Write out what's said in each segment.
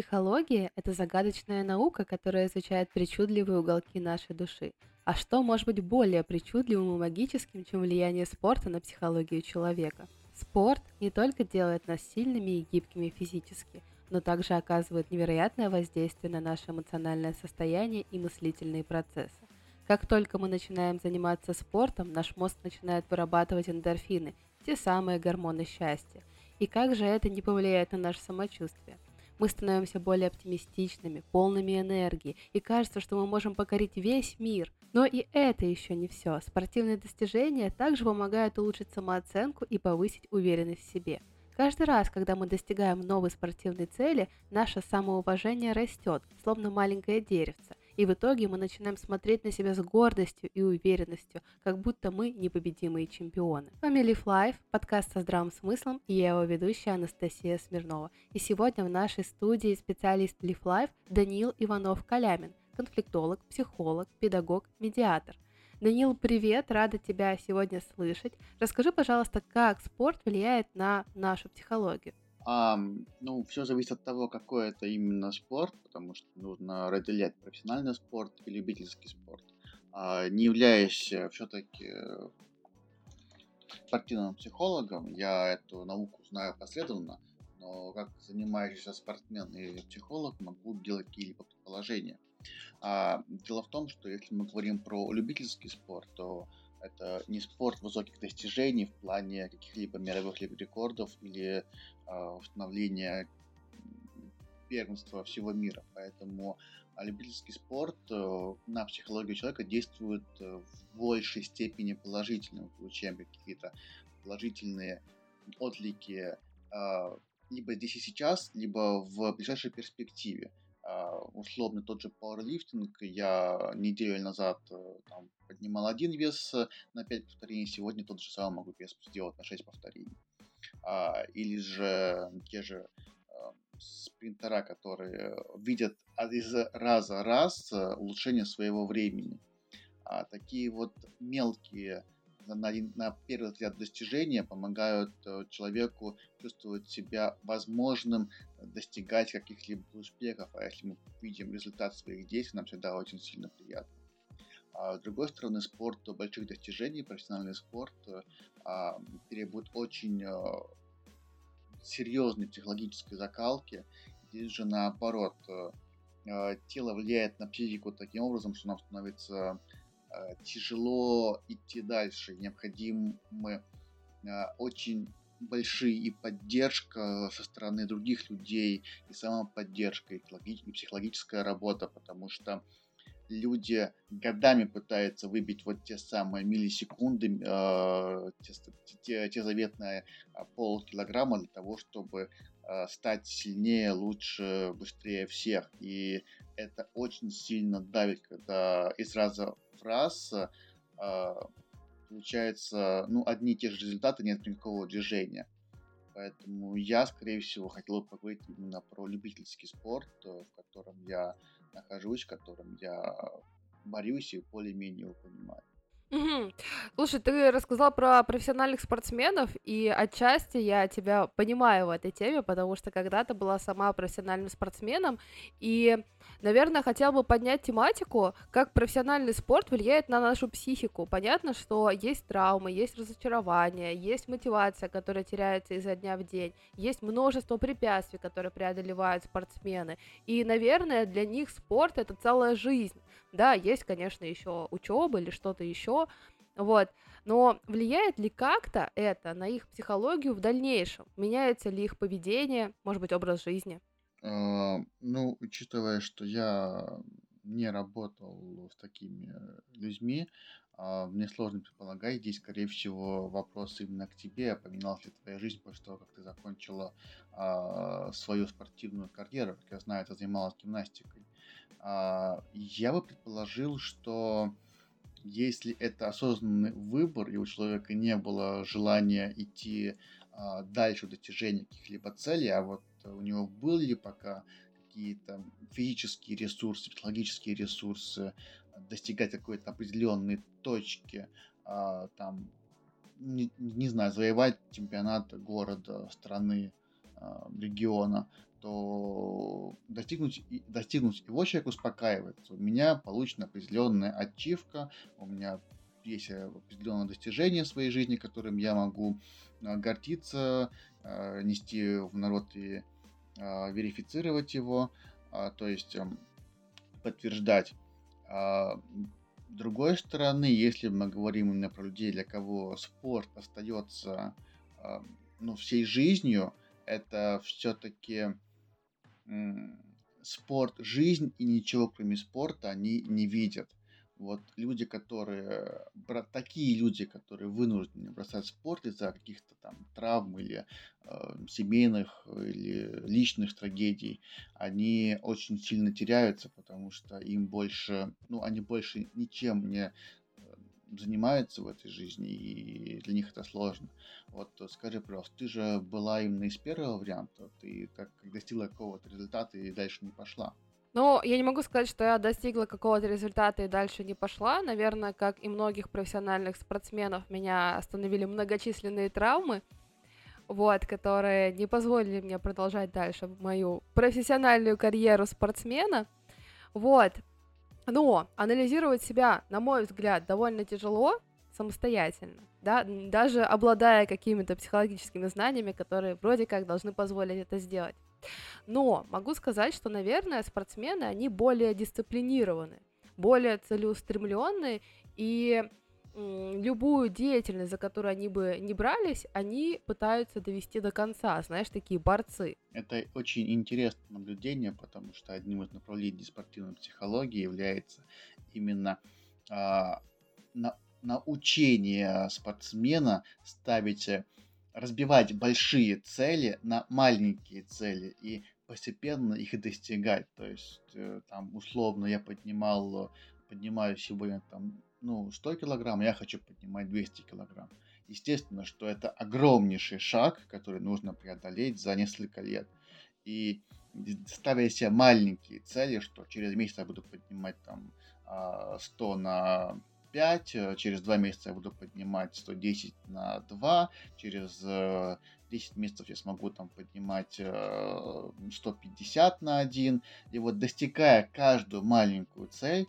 Психология– это загадочная наука, которая изучает причудливые уголки нашей души. А что может быть более причудливым и магическим, чем влияние спорта на психологию человека? Спорт не только делает нас сильными и гибкими физически, но также оказывает невероятное воздействие на наше эмоциональное состояние и мыслительные процессы. Как только мы начинаем заниматься спортом, наш мозг начинает вырабатывать эндорфины, те самые гормоны счастья. И как же это не повлияет на наше самочувствие? Мы становимся более оптимистичными, полными энергии, и кажется, что мы можем покорить весь мир. Но и это еще не все. Спортивные достижения также помогают улучшить самооценку и повысить уверенность в себе. Каждый раз, когда мы достигаем новой спортивной цели, наше самоуважение растет, словно маленькое деревце и в итоге мы начинаем смотреть на себя с гордостью и уверенностью, как будто мы непобедимые чемпионы. С вами Live Life, подкаст со здравым смыслом, и я его ведущая Анастасия Смирнова. И сегодня в нашей студии специалист Live Life Даниил Иванов-Калямин, конфликтолог, психолог, педагог, медиатор – Данил, привет, рада тебя сегодня слышать. Расскажи, пожалуйста, как спорт влияет на нашу психологию. А, ну, все зависит от того, какой это именно спорт, потому что нужно разделять профессиональный спорт и любительский спорт. А, не являясь все-таки спортивным психологом, я эту науку знаю последовательно, но как занимающийся спортсмен и психолог могу делать какие-либо предположения. А, дело в том, что если мы говорим про любительский спорт, то это не спорт высоких достижений в плане каких-либо мировых рекордов или э, установления первенства всего мира. Поэтому а, любительский спорт э, на психологию человека действует э, в большей степени положительно. Мы получаем какие-то положительные отклики э, либо здесь и сейчас, либо в ближайшей перспективе. А, условно тот же пауэрлифтинг. Я неделю назад э, там, поднимал один вес э, на 5 повторений, сегодня тот же самый могу вес сделать на 6 повторений. А, или же те же а, спринтера, которые видят из раза в раз э, улучшение своего времени. А такие вот мелкие на, на первый взгляд достижения помогают э, человеку чувствовать себя возможным достигать каких-либо успехов, а если мы видим результат своих действий, нам всегда очень сильно приятно. А с другой стороны, спорт больших достижений, профессиональный спорт а, требует очень а, серьезной психологической закалки. Здесь же наоборот, тело влияет на психику таким образом, что нам становится Э, тяжело идти дальше. Необходимы э, очень большие и поддержка со стороны других людей, и самоподдержка, и психологическая работа, потому что люди годами пытаются выбить вот те самые миллисекунды, э, те, те, те заветные полкилограмма для того, чтобы э, стать сильнее, лучше, быстрее всех. И это очень сильно давит, когда из раза в раз э, получается ну, одни и те же результаты, нет никакого движения. Поэтому я, скорее всего, хотел бы поговорить именно про любительский спорт, в котором я нахожусь, в котором я борюсь и более-менее его понимаю. Мгм. Слушай, ты рассказал про профессиональных спортсменов, и отчасти я тебя понимаю в этой теме, потому что когда-то была сама профессиональным спортсменом, и, наверное, хотела бы поднять тематику, как профессиональный спорт влияет на нашу психику. Понятно, что есть травмы, есть разочарование, есть мотивация, которая теряется изо дня в день, есть множество препятствий, которые преодолевают спортсмены, и, наверное, для них спорт это целая жизнь. Да, есть, конечно, еще учеба или что-то еще, вот. Но влияет ли как-то это на их психологию в дальнейшем? Меняется ли их поведение, может быть, образ жизни? А, ну, учитывая, что я не работал с такими людьми, а, мне сложно предполагать. Здесь, скорее всего, вопрос именно к тебе. Поменялась ли твоя жизнь после того, как ты закончила а, свою спортивную карьеру? Как я знаю, ты занималась гимнастикой. А, я бы предположил, что если это осознанный выбор, и у человека не было желания идти а, дальше в достижении каких-либо целей, а вот у него были пока какие-то физические ресурсы, психологические ресурсы, достигать какой-то определенной точки, а, там, не, не знаю, завоевать чемпионат города, страны, региона, то достигнуть, достигнуть его человек успокаивается. У меня получена определенная ачивка, у меня есть определенное достижение в своей жизни, которым я могу а, гордиться, а, нести в народ и а, верифицировать его, то есть эм, подтверждать. С другой стороны, если мы говорим именно про людей, для кого спорт остается ну, всей жизнью, это все-таки спорт, жизнь и ничего кроме спорта они не видят. Вот люди, которые, такие люди, которые вынуждены бросать спорт из-за каких-то там травм или э, семейных или личных трагедий, они очень сильно теряются, потому что им больше, ну, они больше ничем не занимаются в этой жизни, и для них это сложно. Вот скажи, пожалуйста, ты же была именно из первого варианта, ты как, достигла какого-то результата и дальше не пошла. Ну, я не могу сказать, что я достигла какого-то результата и дальше не пошла. Наверное, как и многих профессиональных спортсменов, меня остановили многочисленные травмы, вот, которые не позволили мне продолжать дальше мою профессиональную карьеру спортсмена. Вот. Но анализировать себя, на мой взгляд, довольно тяжело самостоятельно, да, даже обладая какими-то психологическими знаниями, которые вроде как должны позволить это сделать. Но могу сказать, что, наверное, спортсмены, они более дисциплинированы, более целеустремленные, и любую деятельность, за которую они бы не брались, они пытаются довести до конца, знаешь, такие борцы. Это очень интересное наблюдение, потому что одним из направлений спортивной психологии является именно а, на, научение спортсмена ставить разбивать большие цели на маленькие цели и постепенно их достигать. То есть, э, там, условно, я поднимал, поднимаю сегодня там, ну, 100 килограмм, я хочу поднимать 200 килограмм. Естественно, что это огромнейший шаг, который нужно преодолеть за несколько лет. И ставя себе маленькие цели, что через месяц я буду поднимать там 100 а, на 5, э, через 2 месяца я буду поднимать 110 на 2, через 10 э, месяцев я смогу там поднимать 150 э, на 1. И вот достигая каждую маленькую цель,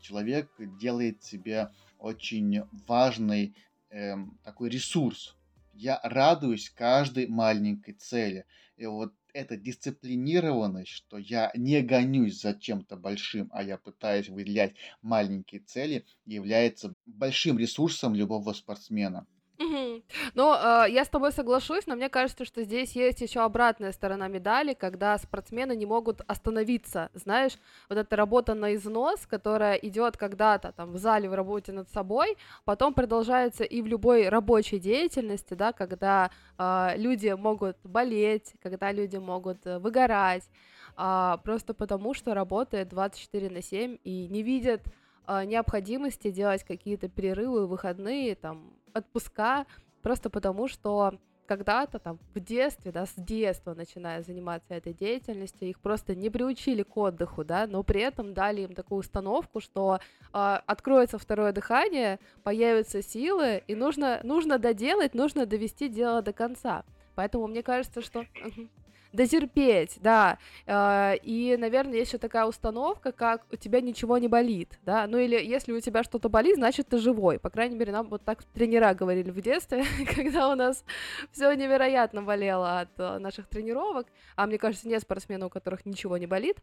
человек делает себе очень важный эм, такой ресурс. Я радуюсь каждой маленькой цели. И вот эта дисциплинированность, что я не гонюсь за чем-то большим, а я пытаюсь выделять маленькие цели, является большим ресурсом любого спортсмена. Ну, э, я с тобой соглашусь, но мне кажется, что здесь есть еще обратная сторона медали, когда спортсмены не могут остановиться. Знаешь, вот эта работа на износ, которая идет когда-то там в зале в работе над собой, потом продолжается и в любой рабочей деятельности, да, когда э, люди могут болеть, когда люди могут э, выгорать, а, просто потому что работает 24 на 7 и не видят а, необходимости делать какие-то перерывы, выходные, там, отпуска, просто потому что когда-то там в детстве, да, с детства начиная заниматься этой деятельностью, их просто не приучили к отдыху, да, но при этом дали им такую установку, что э, откроется второе дыхание, появятся силы, и нужно, нужно доделать, нужно довести дело до конца. Поэтому мне кажется, что дотерпеть, да. А, и, наверное, есть еще такая установка, как у тебя ничего не болит, да. Ну или если у тебя что-то болит, значит ты живой. По крайней мере, нам вот так тренера говорили в детстве, когда у нас все невероятно болело от э, наших тренировок. А мне кажется, нет спортсменов, у которых ничего не болит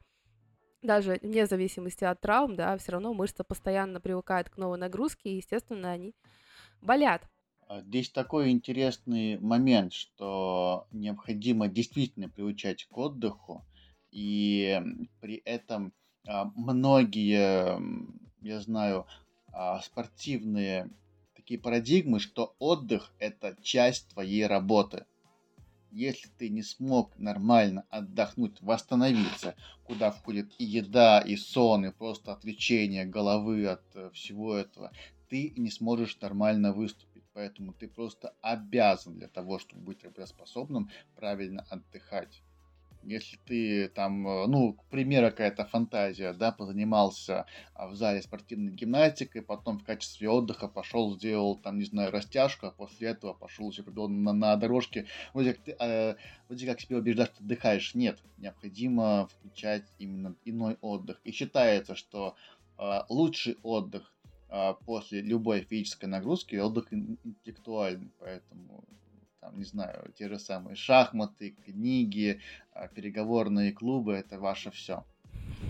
даже вне зависимости от травм, да, все равно мышца постоянно привыкает к новой нагрузке, и, естественно, они болят. А, здесь такой интересный момент, что необходимо действительно приучать к отдыху, и при этом а, многие, я знаю, а, спортивные такие парадигмы, что отдых это часть твоей работы. Если ты не смог нормально отдохнуть, восстановиться, куда входит и еда, и сон, и просто отвлечение головы от э, всего этого, ты не сможешь нормально выступить Поэтому ты просто обязан для того, чтобы быть работоспособным, правильно отдыхать. Если ты там, э, ну, к примеру, какая-то фантазия, да, позанимался а, в зале спортивной гимнастикой, потом в качестве отдыха пошел, сделал там, не знаю, растяжку, а после этого пошел себе на, на дорожке, вроде как, ты, э, вроде как себе убеждаешь, что отдыхаешь. Нет, необходимо включать именно иной отдых. И считается, что э, лучший отдых после любой физической нагрузки отдых интеллектуальный, поэтому там, не знаю, те же самые шахматы, книги, а, переговорные клубы, это ваше все.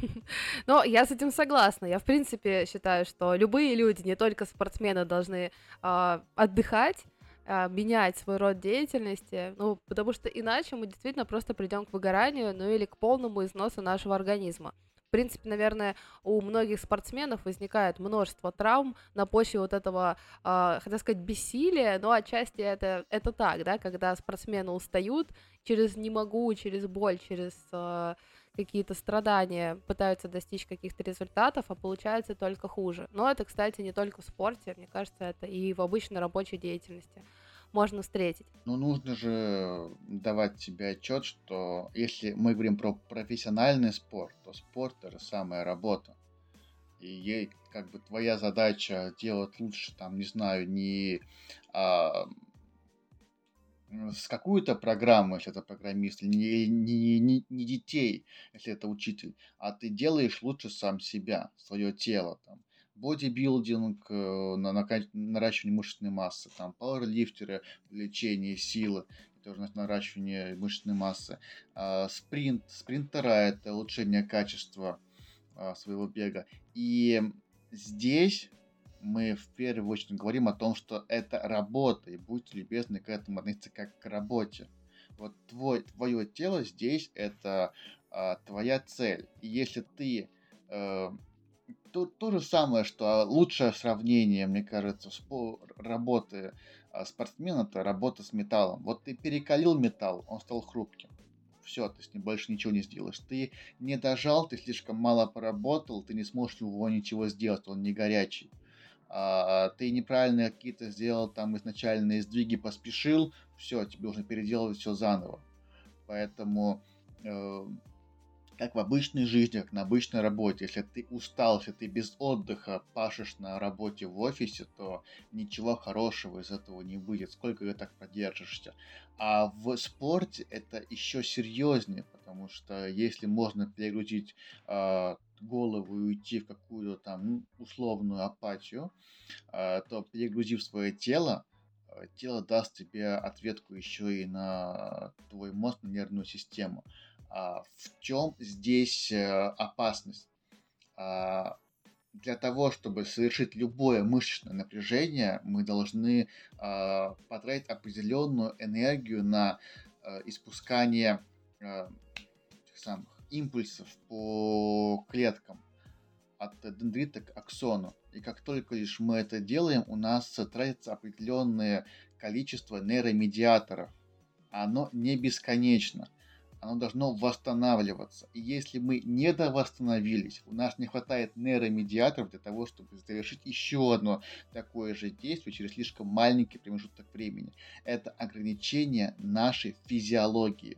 Но я с этим согласна. Я, в принципе, считаю, что любые люди, не только спортсмены, должны э, отдыхать, э, менять свой род деятельности, ну, потому что иначе мы действительно просто придем к выгоранию, ну или к полному износу нашего организма. В принципе, наверное, у многих спортсменов возникает множество травм на почве вот этого, э, хотя сказать, бессилия, но отчасти это, это так, да, когда спортсмены устают через «не могу», через боль, через э, какие-то страдания пытаются достичь каких-то результатов, а получается только хуже. Но это, кстати, не только в спорте, мне кажется, это и в обычной рабочей деятельности можно встретить. Ну, нужно же давать себе отчет, что если мы говорим про профессиональный спорт, то спорт это самая работа. И ей, как бы твоя задача делать лучше, там, не знаю, не а, с какую-то программу, если это программист, не, не, не, не детей, если это учитель, а ты делаешь лучше сам себя, свое тело, там, бодибилдинг, э, на, на, наращивание мышечной массы, там пауэрлифтеры, лечение силы, тоже наращивание мышечной массы, а, спринт, спринтера это улучшение качества а, своего бега. И здесь мы в первую очередь говорим о том, что это работа, и будьте любезны к этому относиться как к работе. Вот твой, твое тело здесь это а, твоя цель. И если ты э, то, то же самое, что а, лучшее сравнение, мне кажется, спо- работы а, спортсмена это работа с металлом. Вот ты перекалил металл, он стал хрупким. Все, ты с ним больше ничего не сделаешь. Ты не дожал, ты слишком мало поработал, ты не сможешь его ничего сделать, он не горячий. А, ты неправильно какие-то сделал там изначальные сдвиги, поспешил, все, тебе нужно переделывать все заново. Поэтому э, как в обычной жизни, как на обычной работе. Если ты устал, если ты без отдыха пашешь на работе в офисе, то ничего хорошего из этого не выйдет. Сколько ты так продержишься? А в спорте это еще серьезнее, потому что если можно перегрузить э, голову и уйти в какую-то там ну, условную апатию, э, то перегрузив свое тело, тело даст тебе ответку еще и на твой мозг, на нервную систему. А, в чем здесь э, опасность? А, для того, чтобы совершить любое мышечное напряжение, мы должны а, потратить определенную энергию на э, испускание э, тех самых импульсов по клеткам от дендрита к аксону. И как только лишь мы это делаем, у нас тратится определенное количество нейромедиаторов. Оно не бесконечно оно должно восстанавливаться. И если мы не довосстановились, у нас не хватает нейромедиаторов для того, чтобы завершить еще одно такое же действие через слишком маленький промежуток времени. Это ограничение нашей физиологии,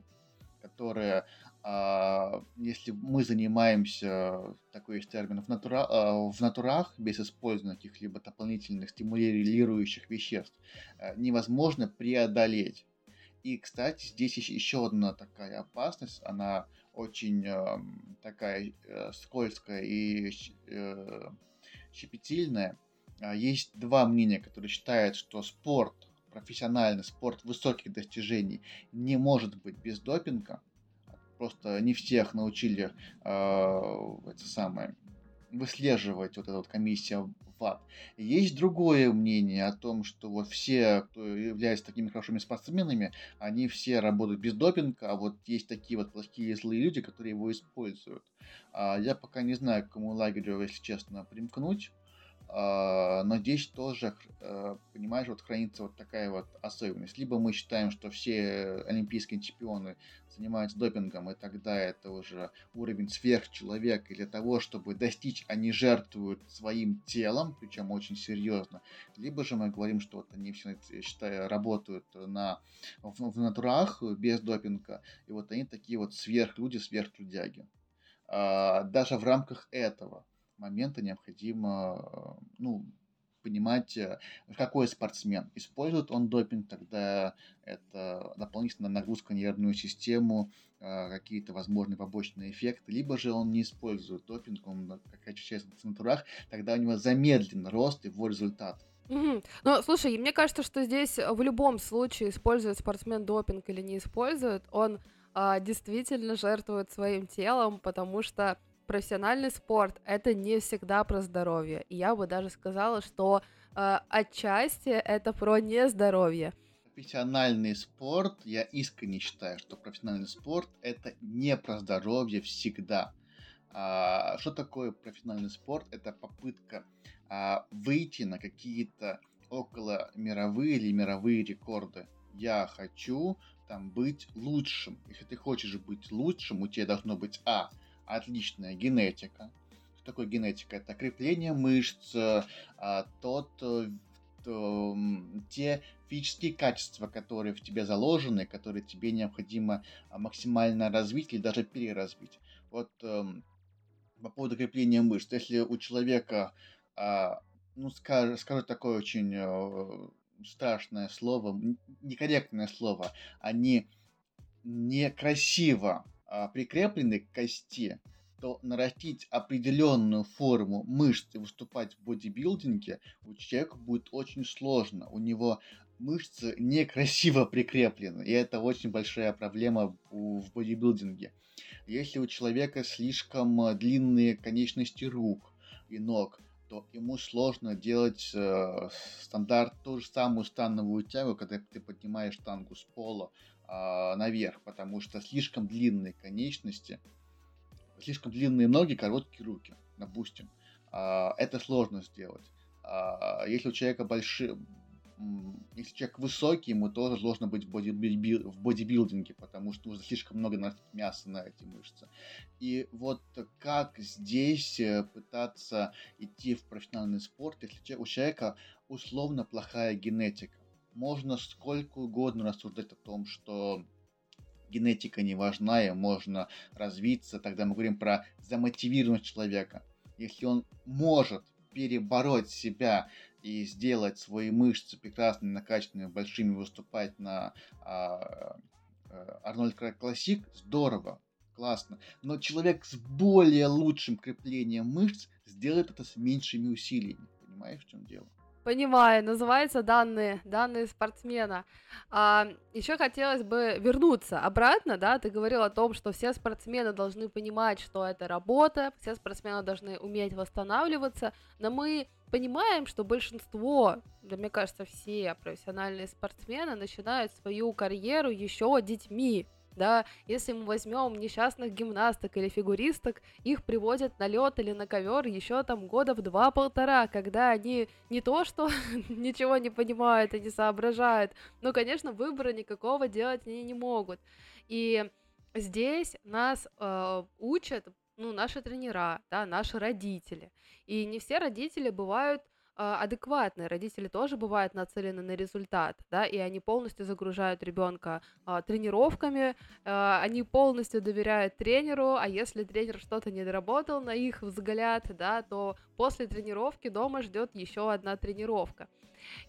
которое а, если мы занимаемся, такой есть термин, в, натура, а, в натурах, без использования каких-либо дополнительных стимулирующих веществ, а, невозможно преодолеть. И, кстати, здесь еще одна такая опасность, она очень э, такая э, скользкая и э, щепетильная. А, есть два мнения, которые считают, что спорт, профессиональный спорт высоких достижений не может быть без допинга. Просто не всех научили э, это самое выслеживать вот эта вот комиссия ВАД. Есть другое мнение о том, что вот все, кто является такими хорошими спортсменами, они все работают без допинга, а вот есть такие вот плохие злые люди, которые его используют. А я пока не знаю, к какому лагерю, если честно, примкнуть. А, но здесь тоже, э, понимаешь, вот хранится вот такая вот особенность. Либо мы считаем, что все олимпийские чемпионы занимаются допингом, и тогда это уже уровень сверхчеловека, и для того, чтобы достичь, они жертвуют своим телом, причем очень серьезно. Либо же мы говорим, что вот они все, считаю, работают на, в, в натурах без допинга, и вот они такие вот сверхлюди, сверхтрудяги. А, даже в рамках этого момента необходимо ну, понимать, э, какой спортсмен. Использует он допинг, тогда это дополнительная нагрузка на нервную систему, э, какие-то возможные побочные эффекты, либо же он не использует допинг, он как часть в натурах, тогда у него замедлен рост его результат. Угу. Ну, слушай, мне кажется, что здесь в любом случае, использует спортсмен допинг или не использует, он а, действительно жертвует своим телом, потому что профессиональный спорт это не всегда про здоровье. И я бы даже сказала, что э, отчасти это про нездоровье. Профессиональный спорт, я искренне считаю, что профессиональный спорт это не про здоровье всегда. А, что такое профессиональный спорт? Это попытка а, выйти на какие-то около мировые или мировые рекорды. Я хочу там быть лучшим. Если ты хочешь быть лучшим, у тебя должно быть А отличная генетика. Что такое генетика? Это крепление мышц, а, тот, э, то, те физические качества, которые в тебе заложены, которые тебе необходимо а, максимально развить или даже переразвить. Вот эм, по поводу крепления мышц. Если у человека, а, ну, скажу, скажу такое очень э, страшное слово, некорректное слово, они некрасиво прикреплены к кости, то нарастить определенную форму мышц и выступать в бодибилдинге у человека будет очень сложно. У него мышцы некрасиво прикреплены, и это очень большая проблема в бодибилдинге. Если у человека слишком длинные конечности рук и ног, то ему сложно делать э, стандарт, ту же самую становую тягу, когда ты поднимаешь штангу с пола э, наверх, потому что слишком длинные конечности, слишком длинные ноги, короткие руки, допустим. Э, это сложно сделать. Э, если у человека большие, если человек высокий, ему тоже сложно быть в, бодибил, в бодибилдинге, потому что нужно слишком много мяса на эти мышцы. И вот как здесь э, пытаться идти в профессиональный спорт, если у человека условно плохая генетика? Можно сколько угодно рассуждать о том, что генетика не важна, и можно развиться, тогда мы говорим про замотивированность человека. Если он может перебороть себя и сделать свои мышцы прекрасными, накачанными, большими, выступать на а, а, Арнольд Классик, здорово, классно. Но человек с более лучшим креплением мышц сделает это с меньшими усилиями. Понимаешь, в чем дело? Понимаю, называется данные, данные спортсмена. А, еще хотелось бы вернуться обратно, да, ты говорил о том, что все спортсмены должны понимать, что это работа, все спортсмены должны уметь восстанавливаться, но мы понимаем, что большинство, да мне кажется, все профессиональные спортсмены начинают свою карьеру еще детьми, да, если мы возьмем несчастных гимнасток или фигуристок, их приводят на лед или на ковер еще там года в два-полтора, когда они не то что ничего не понимают и не соображают, но, конечно, выбора никакого делать они не могут. И здесь нас э, учат ну, наши тренера, да, наши родители. И не все родители бывают а, адекватные. Родители тоже бывают нацелены на результат, да, и они полностью загружают ребенка а, тренировками, а, они полностью доверяют тренеру, а если тренер что-то не доработал на их взгляд, да, то после тренировки дома ждет еще одна тренировка.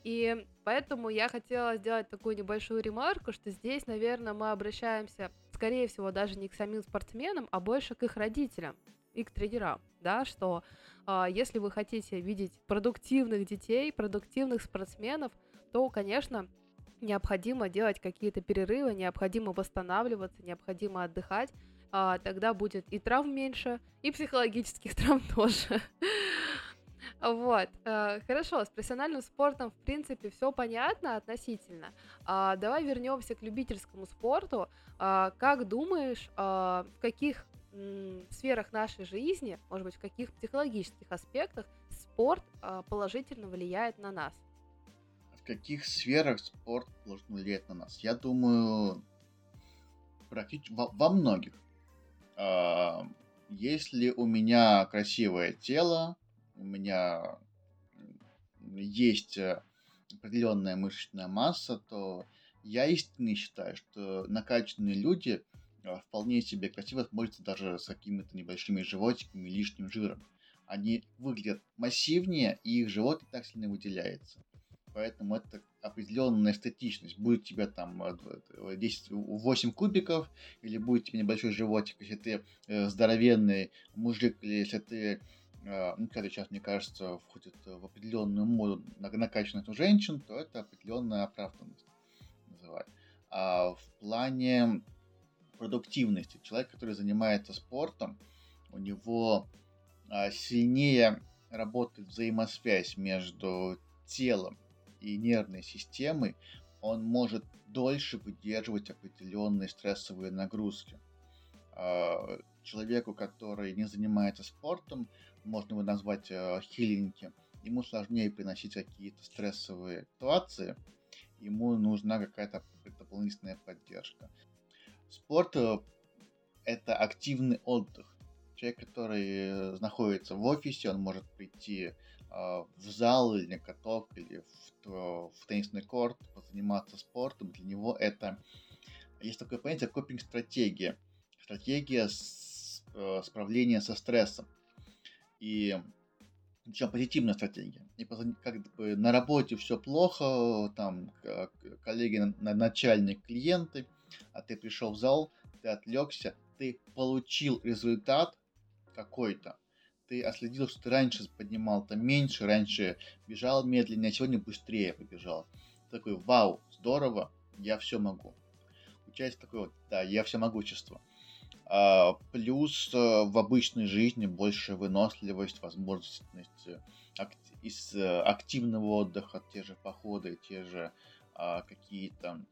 И поэтому я хотела сделать такую небольшую ремарку, что здесь, наверное, мы обращаемся, скорее всего, даже не к самим спортсменам, а больше к их родителям и к тренерам, да, что если вы хотите видеть продуктивных детей, продуктивных спортсменов, то, конечно, необходимо делать какие-то перерывы, необходимо восстанавливаться, необходимо отдыхать, э, тогда будет и травм меньше, и психологических травм тоже. Вот, э, хорошо, с профессиональным спортом, в принципе, все понятно относительно. А, давай вернемся к любительскому спорту. А, как думаешь, а, в каких сферах нашей жизни, может быть, в каких психологических аспектах спорт а, положительно влияет на нас? В каких сферах спорт положительно влияет на нас? Я думаю, практически во, во многих. А, если у меня красивое тело, у меня есть э, определенная мышечная масса, то я истинно считаю, что накачанные люди вполне себе красиво смотрятся даже с какими-то небольшими животиками, лишним жиром. Они выглядят массивнее, и их живот не так сильно выделяется. Поэтому это определенная эстетичность. Будет у тебя там 10, э, 8 кубиков, или будет у тебя небольшой животик, если ты э, здоровенный мужик, или если ты э, ну, когда сейчас, мне кажется, входит в определенную моду накачанных у женщин, то это определенная оправданность называть. А в плане продуктивности. Человек, который занимается спортом, у него а, сильнее работает взаимосвязь между телом и нервной системой, он может дольше выдерживать определенные стрессовые нагрузки. А, человеку, который не занимается спортом, можно его назвать э, хиленьким, ему сложнее приносить какие-то стрессовые ситуации, ему нужна какая-то дополнительная поддержка. Спорт э, – это активный отдых. Человек, который э, находится в офисе, он может прийти а, в зал или на каток, или в, в теннисный корт, позаниматься спортом. Для него это есть такое понятие копинг-стратегия. Стратегия с, э, справления со стрессом. И причем позитивная стратегия. И как бы на работе все плохо, там коллеги, начальник, клиенты – а ты пришел в зал, ты отвлекся, ты получил результат какой-то, ты отследил, что ты раньше поднимал-то меньше, раньше бежал медленнее, а сегодня быстрее побежал. Такой, вау, здорово, я все могу. Получается такое вот, да, я все могущество. А, плюс а, в обычной жизни больше выносливость, возможность э, ак- из э, активного отдыха, те же походы, те же а, какие-то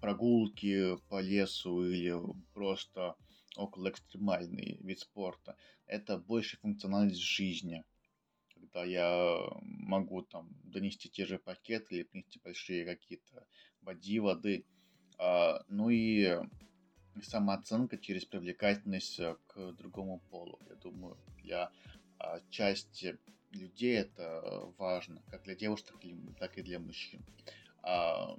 прогулки по лесу или просто около экстремальный вид спорта. Это больше функциональность жизни. Когда я могу там донести те же пакеты или принести большие какие-то води, воды. А, ну и самооценка через привлекательность к другому полу. Я думаю, для а, части людей это важно, как для девушек, так и для мужчин. А,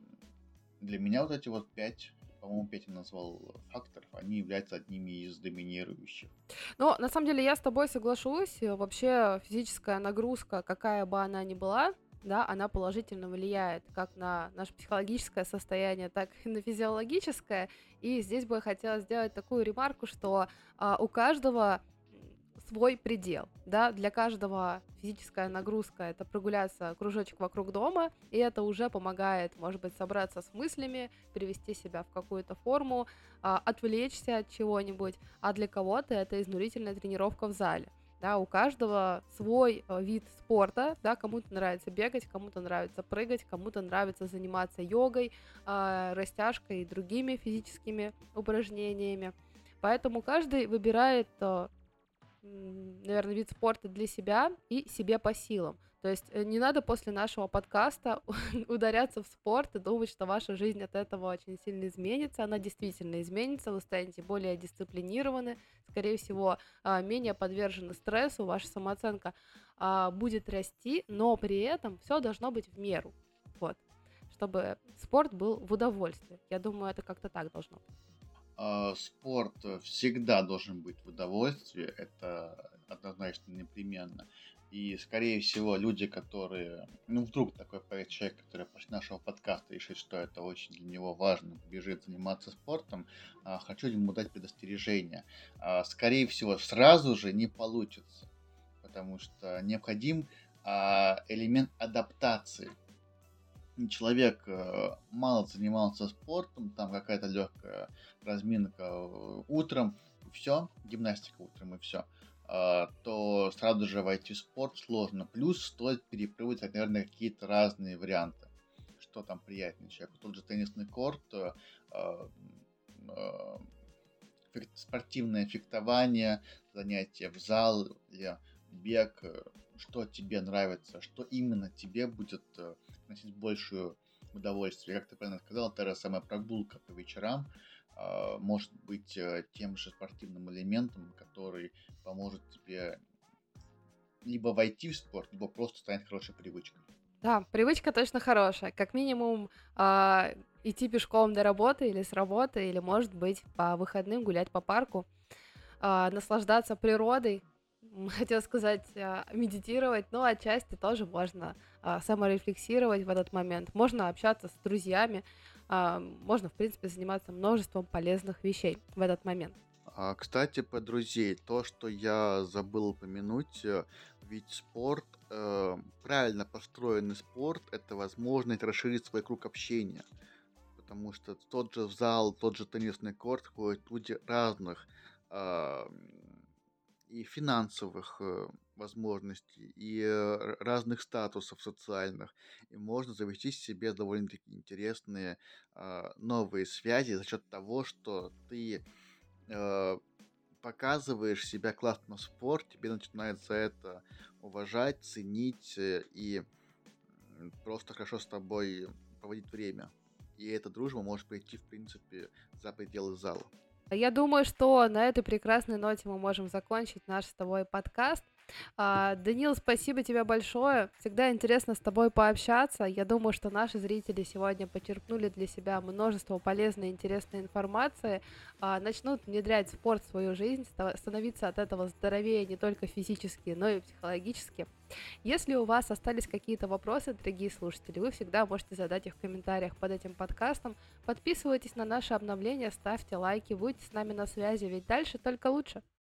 для меня вот эти вот пять по-моему, Петя назвал факторов, они являются одними из доминирующих. Но на самом деле я с тобой соглашусь. Вообще физическая нагрузка, какая бы она ни была, да, она положительно влияет как на наше психологическое состояние, так и на физиологическое. И здесь бы я хотела сделать такую ремарку, что а, у каждого свой предел, да, для каждого физическая нагрузка это прогуляться кружочек вокруг дома, и это уже помогает, может быть, собраться с мыслями, привести себя в какую-то форму, а, отвлечься от чего-нибудь, а для кого-то это изнурительная тренировка в зале. Да, у каждого свой э, вид спорта, да, кому-то нравится бегать, кому-то нравится прыгать, кому-то нравится заниматься йогой, э, растяжкой и другими физическими упражнениями. Поэтому каждый выбирает э, наверное, вид спорта для себя и себе по силам. То есть э, не надо после нашего подкаста ударяться в спорт и думать, что ваша жизнь от этого очень сильно изменится. Она действительно изменится, вы станете более дисциплинированы, скорее всего, а, менее подвержены стрессу, ваша самооценка а, будет расти, но при этом все должно быть в меру. Вот. Чтобы спорт был в удовольствие. Я думаю, это как-то так должно быть. А, спорт всегда должен быть в удовольствии, это однозначно непременно. И, скорее всего, люди, которые, ну, вдруг такой человек, который после нашего подкаста решит, что это очень для него важно, бежит заниматься спортом, а, хочу ему дать предостережение. А, скорее всего, сразу же не получится, потому что необходим элемент адаптации человек э, мало занимался спортом, там какая-то легкая разминка э, утром, все, гимнастика утром и все, а, то сразу же войти в спорт сложно. Плюс стоит перепробовать, наверное, какие-то разные варианты. Что там приятнее человеку. Тот же теннисный корт, э, спортивное фехтование, занятия в зале, бег, что тебе нравится, что именно тебе будет приносить большую удовольствие. Как ты правильно сказал, та же самая прогулка по вечерам а, может быть э, тем же спортивным элементом, который поможет тебе либо войти в спорт, либо просто станет хорошей привычкой. Да, привычка точно хорошая. Как минимум а, идти пешком до работы или с работы, или, может быть, по выходным гулять по парку, а, наслаждаться природой, хотел сказать, а, медитировать, но отчасти тоже можно а, саморефлексировать в этот момент. Можно общаться с друзьями, а, можно, в принципе, заниматься множеством полезных вещей в этот момент. Кстати, про друзей, то, что я забыл упомянуть, э, ведь спорт, э, правильно построенный спорт, это возможность расширить свой круг общения. Потому что тот же зал, тот же теннисный корт ходят люди разных и финансовых э, возможностей, и э, разных статусов социальных. И можно завести себе довольно-таки интересные э, новые связи за счет того, что ты э, показываешь себя классно в спорт, тебе начинают за это уважать, ценить и просто хорошо с тобой проводить время. И эта дружба может прийти, в принципе, за пределы зала. Я думаю, что на этой прекрасной ноте мы можем закончить наш с тобой подкаст. А, Данил, спасибо тебе большое. Всегда интересно с тобой пообщаться. Я думаю, что наши зрители сегодня почерпнули для себя множество полезной и интересной информации, а, начнут внедрять спорт в свою жизнь, становиться от этого здоровее не только физически, но и психологически. Если у вас остались какие-то вопросы, дорогие слушатели, вы всегда можете задать их в комментариях под этим подкастом. Подписывайтесь на наши обновления, ставьте лайки, будьте с нами на связи, ведь дальше только лучше.